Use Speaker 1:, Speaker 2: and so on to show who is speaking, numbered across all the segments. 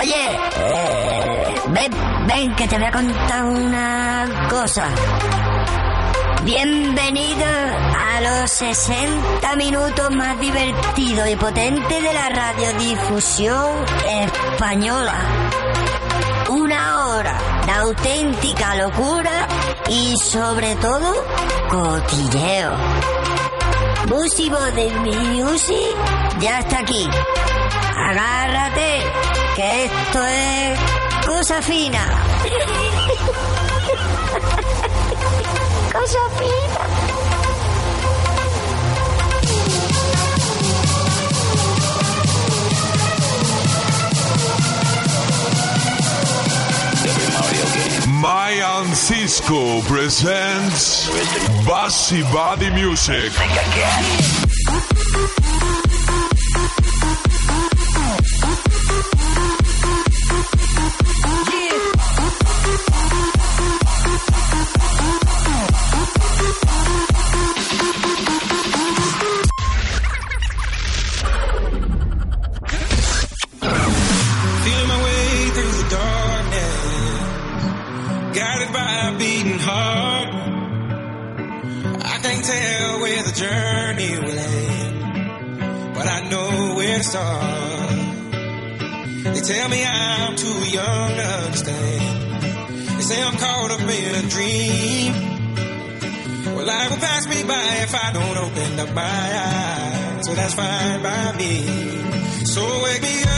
Speaker 1: Oye, eh, ven, ven, que te voy a contar una cosa. Bienvenido a los 60 minutos más divertidos y potentes de la radiodifusión española. Una hora de auténtica locura y sobre todo cotilleo. Busi de Music ya está aquí. Agárrate, que esto es cosa fina. cosa fina.
Speaker 2: Mayan Cisco presents Bassy Body Music.
Speaker 3: So wake me up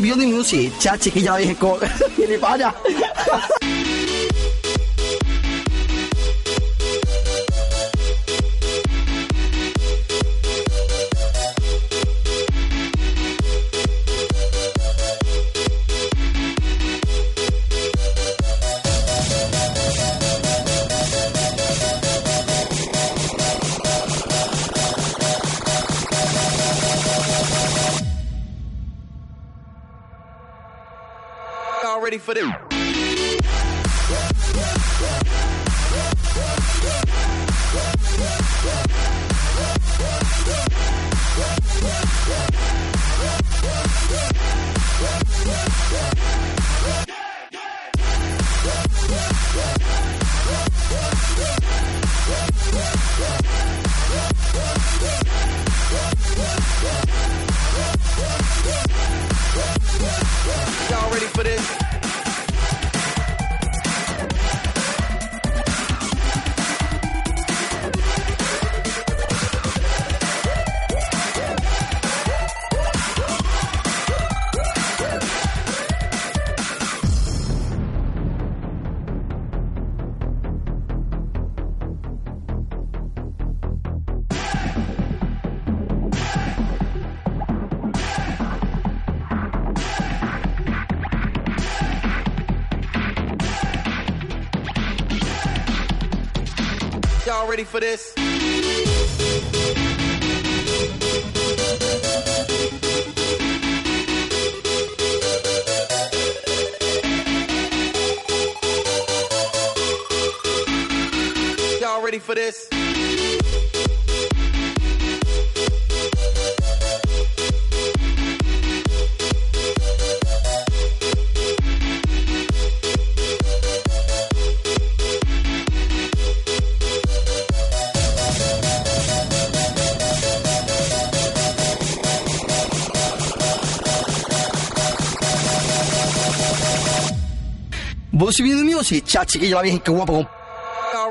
Speaker 4: Bossy Beauty Music, cha chiquilla dije con gilipollas.
Speaker 5: Y'all this
Speaker 4: Bossy Beauty Music, cha chiquilla la vieja que guapo. Con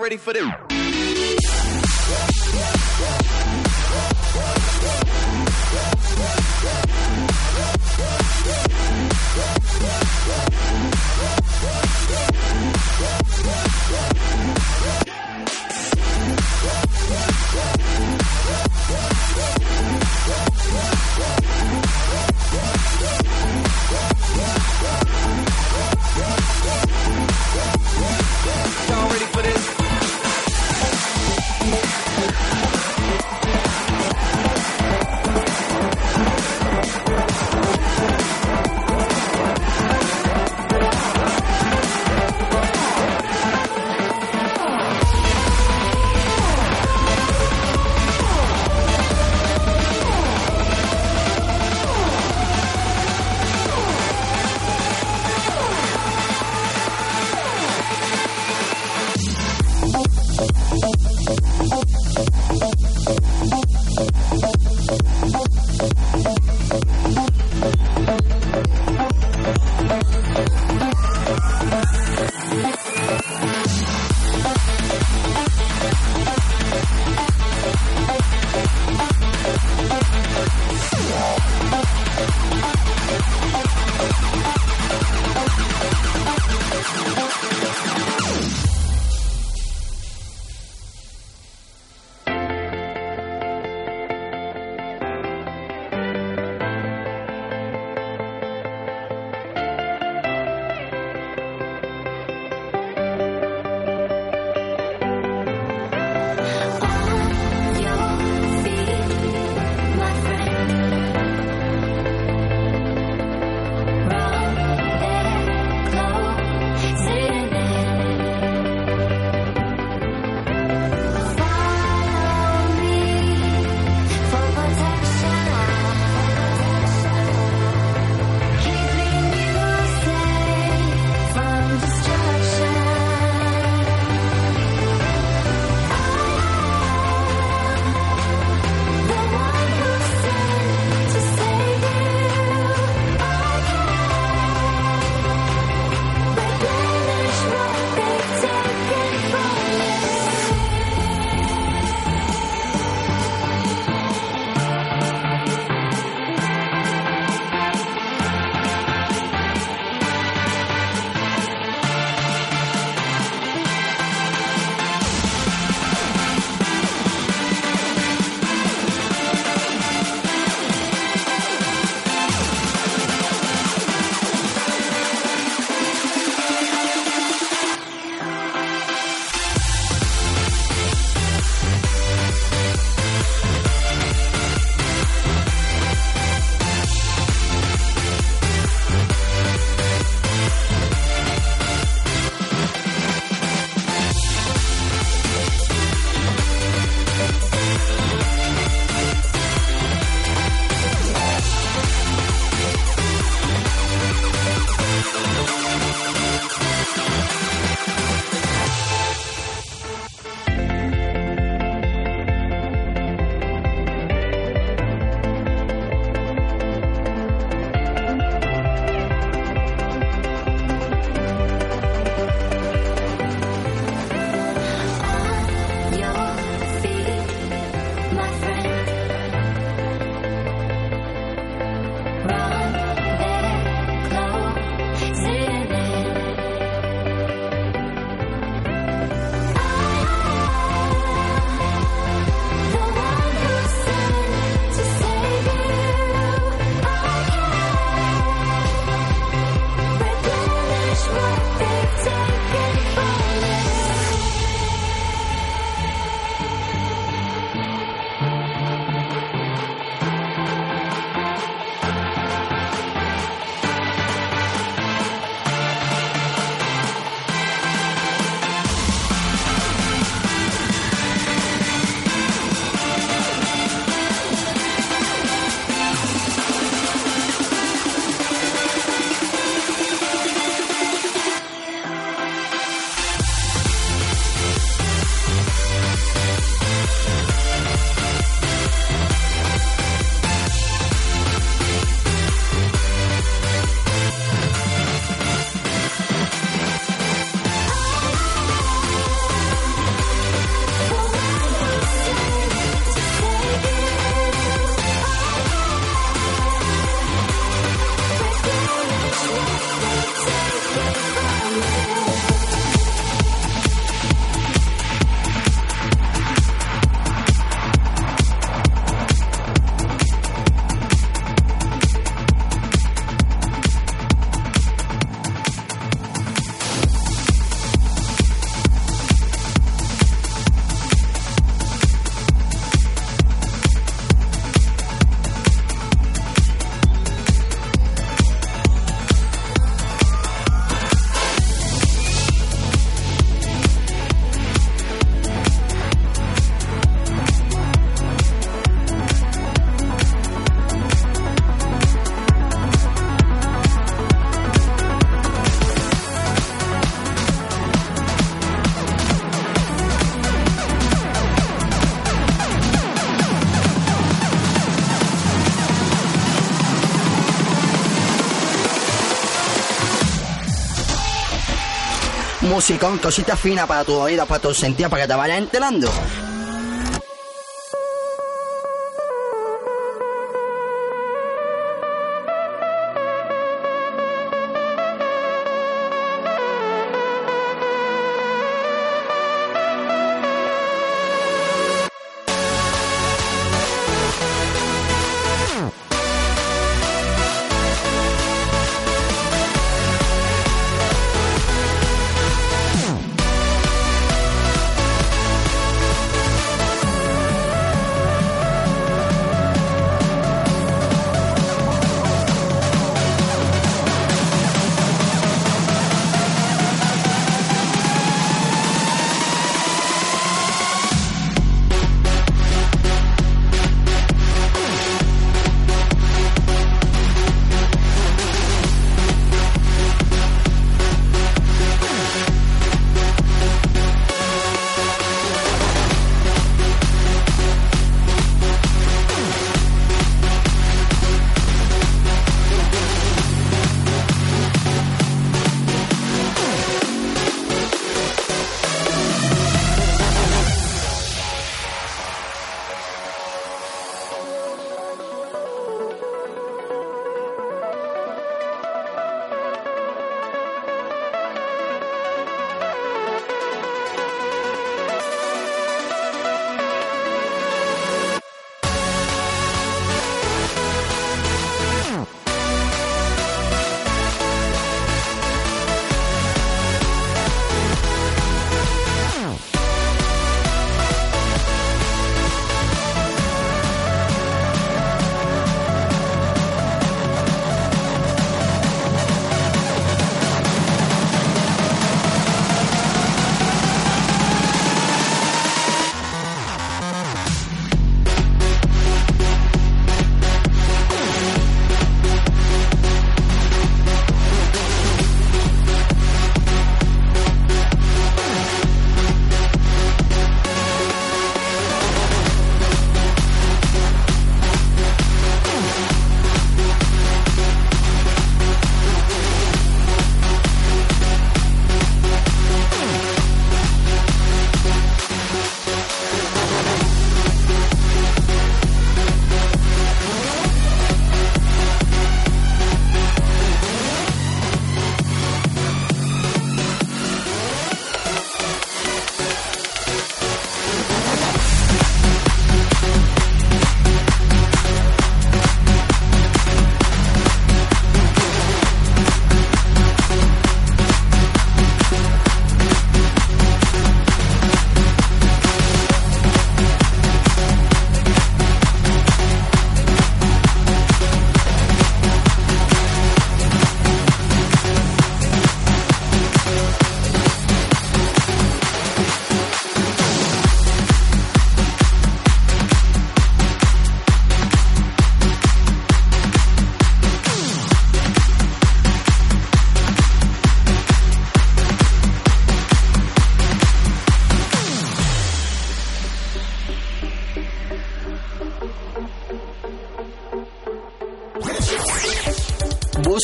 Speaker 6: musicón, cositas finas para tu oído, para tus sentidos, para que te vayas enterando.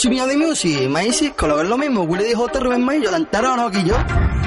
Speaker 6: Music, ma sì, quello è lo mismo, quelli di J. Rubén Mayo, cantaron aquí yo.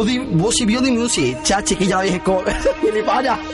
Speaker 6: Body, Bossy Beauty Music, chachi, que ya la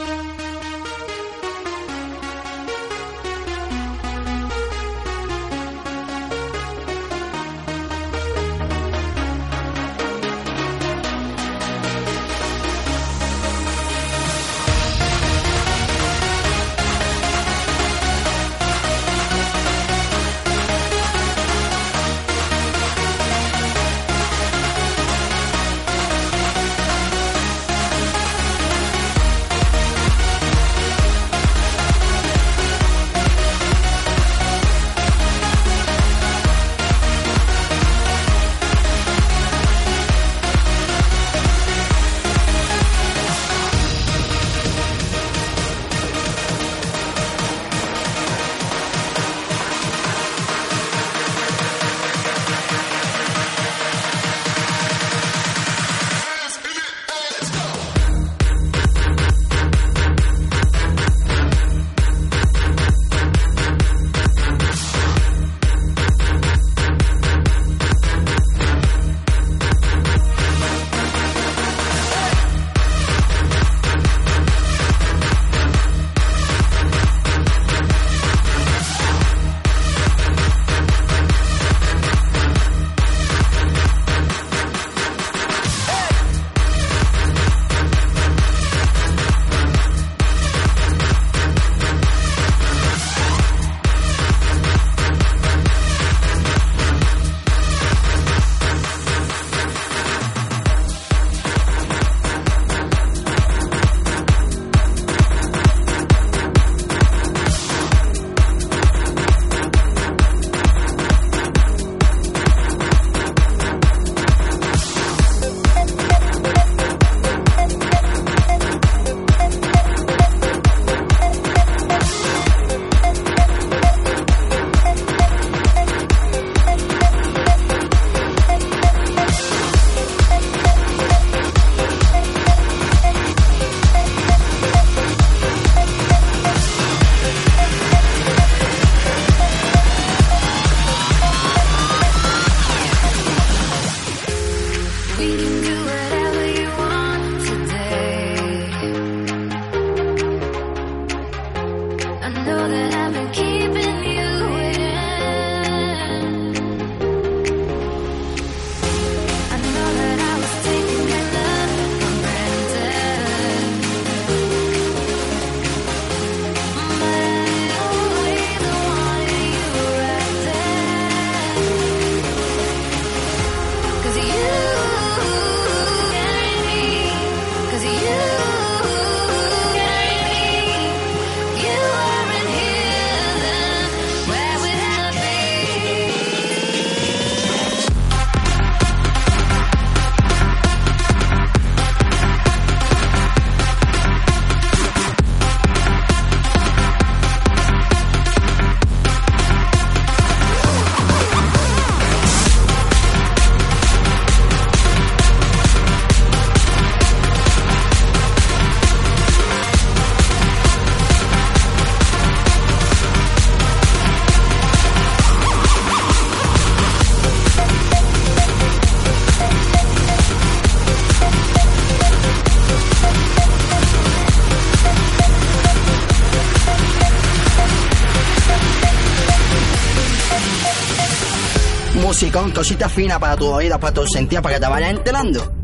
Speaker 6: dije con... ¡Gilipollas! musicón, cosita fina para tu oído, para tus sentidos, para que te vayas enterando.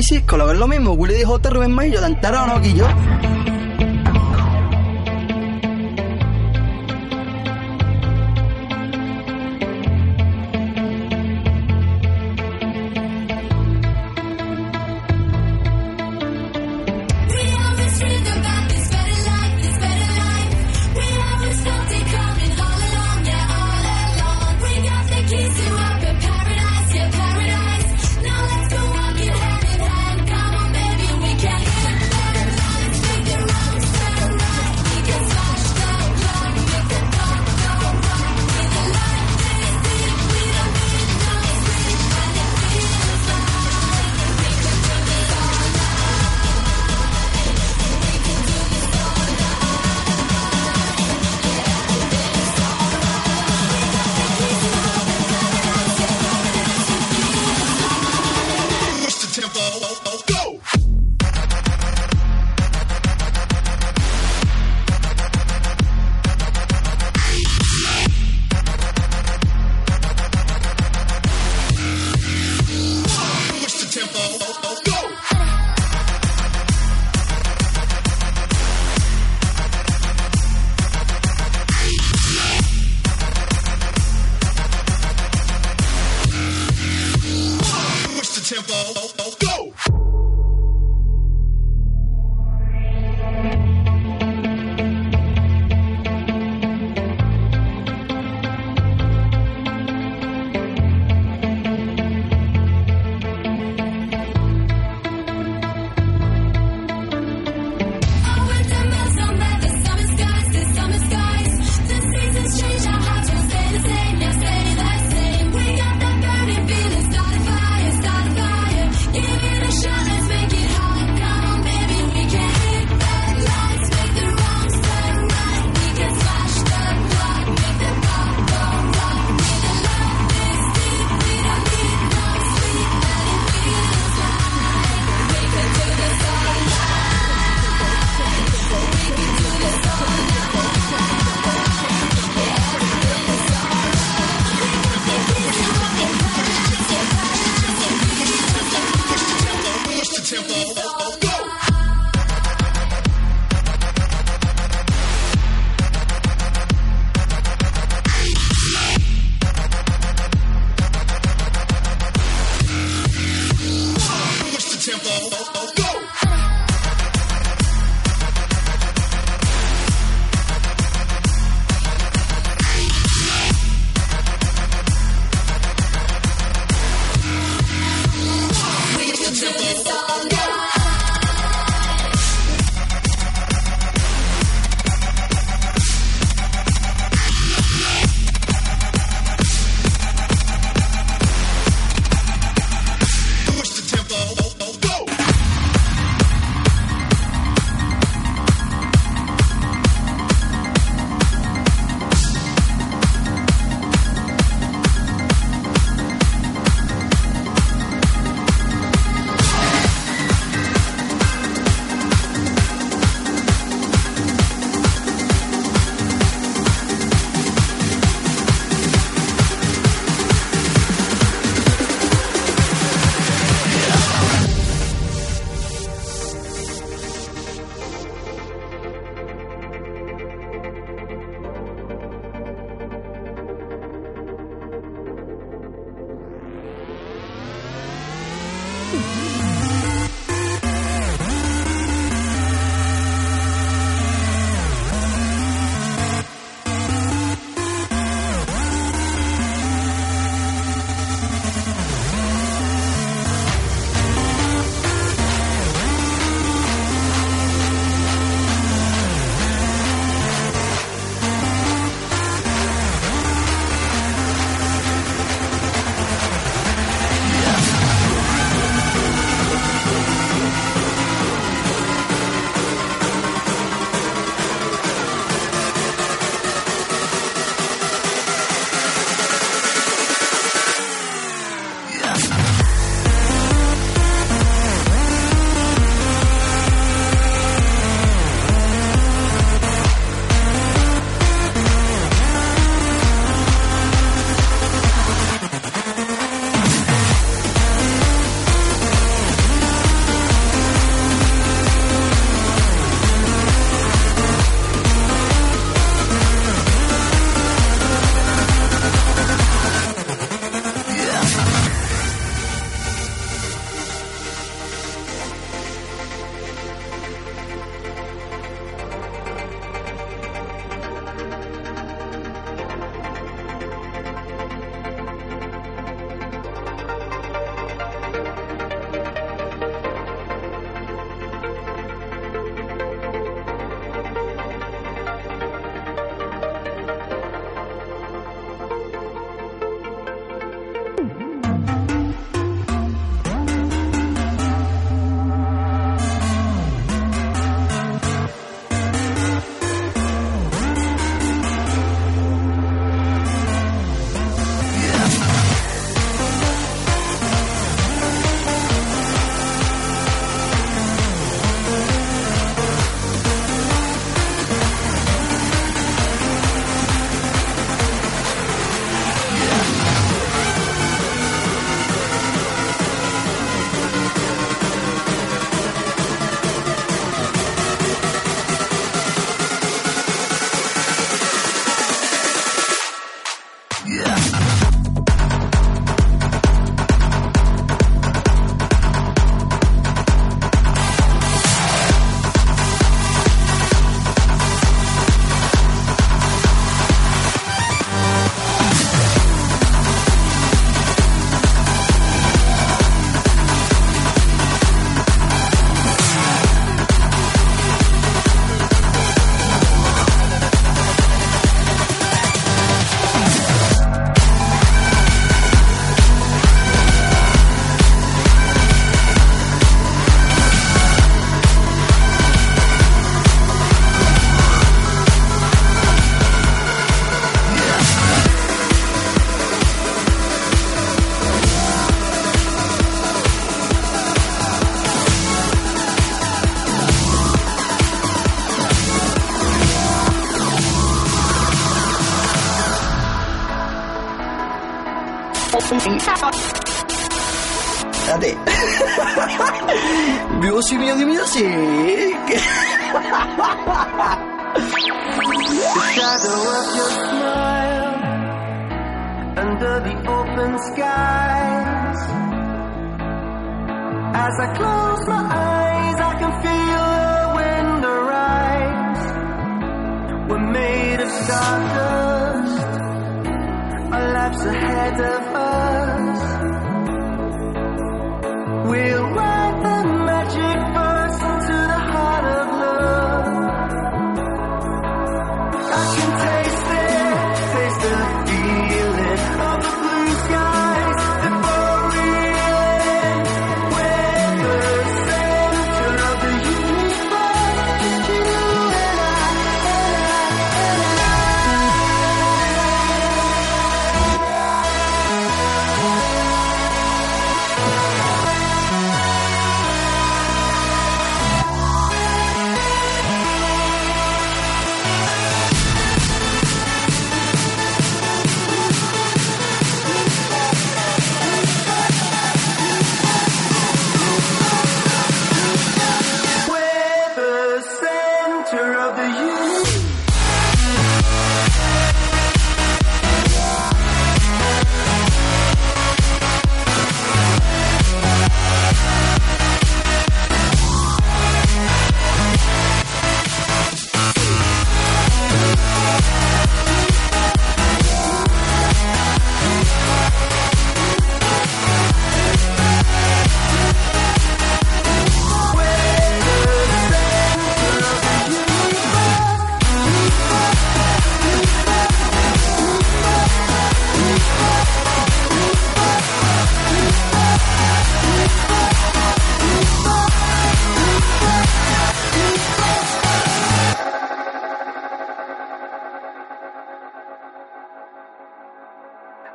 Speaker 6: y Cisco, lo lo mismo. Willy dijo, Rubén Mayo, tan tarado no que yo.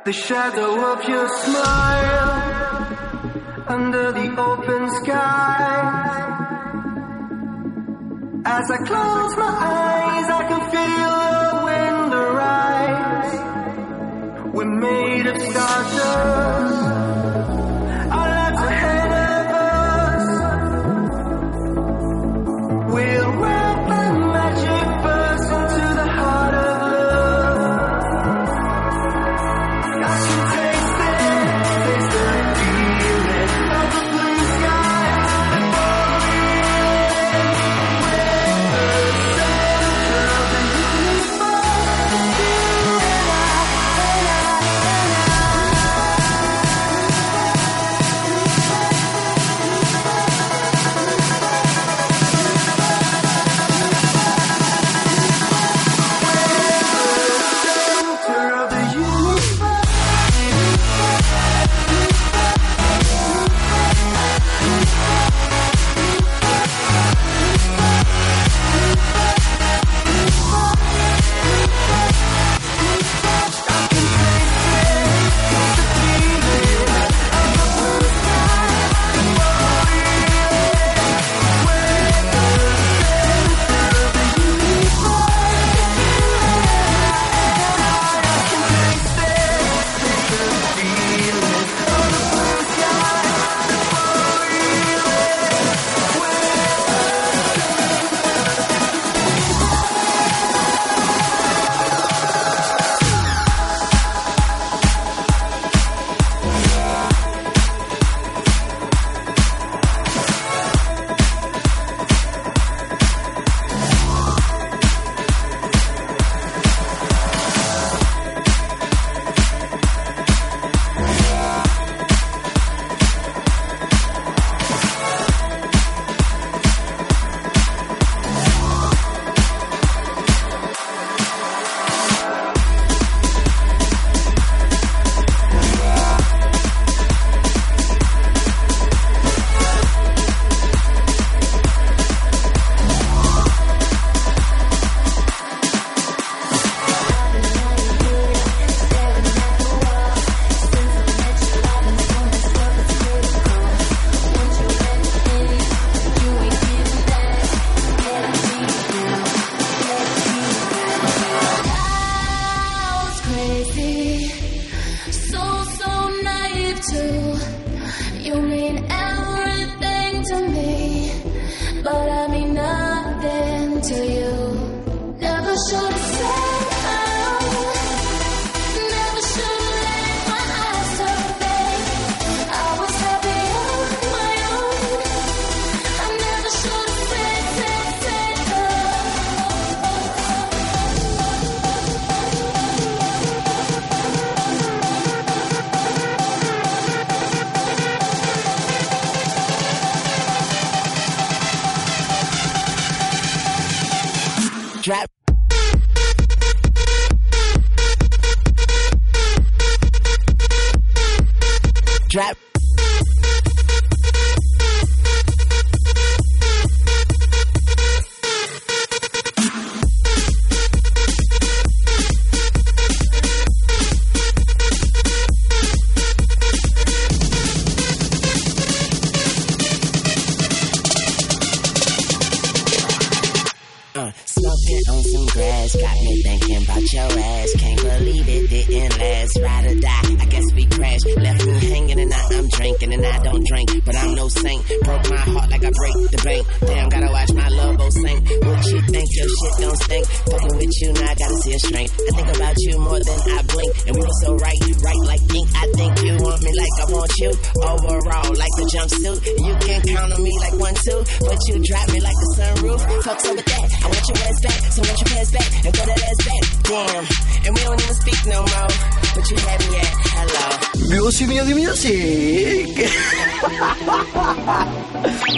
Speaker 7: The
Speaker 8: shadow of your smile under the open sky. As I close my eyes, I can feel the wind arise. We're made of stardust.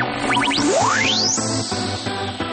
Speaker 8: Thank you.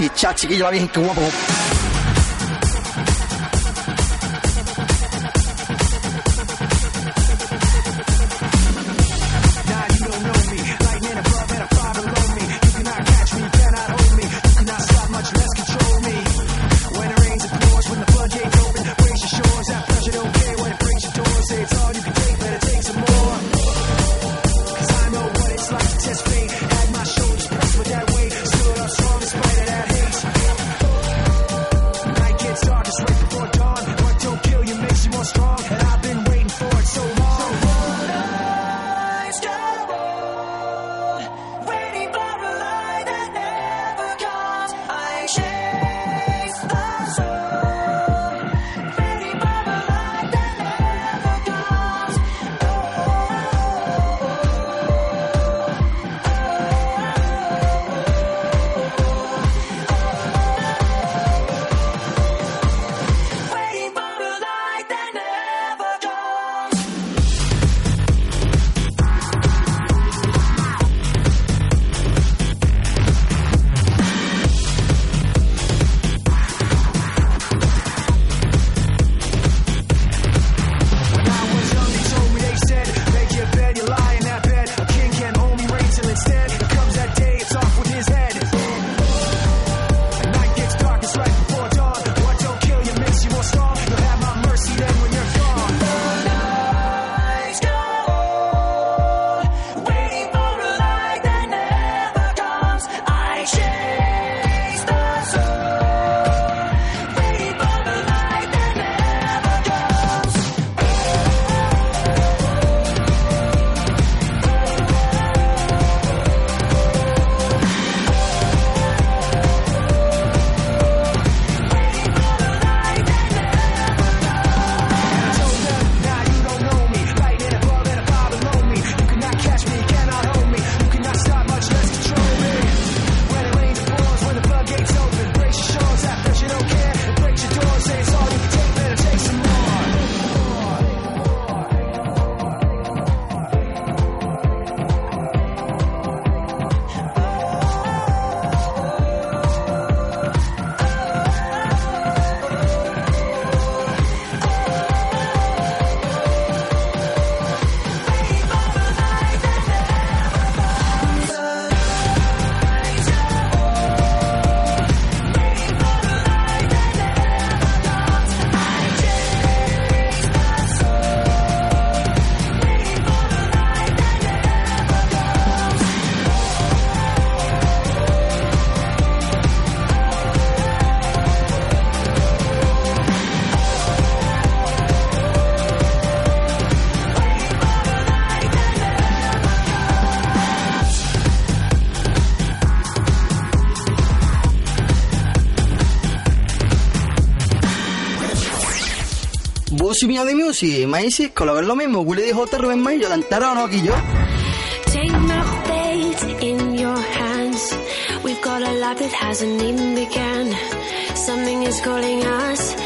Speaker 6: y Chachi, que yo la bien que guapo. Rosimino de Music, My Cisco, lo es lo mismo, Willy DJ, Rubén Maillo, Lantarón, y yo. Take my fate in your hands. We've got a life that hasn't even begun. Something is calling us.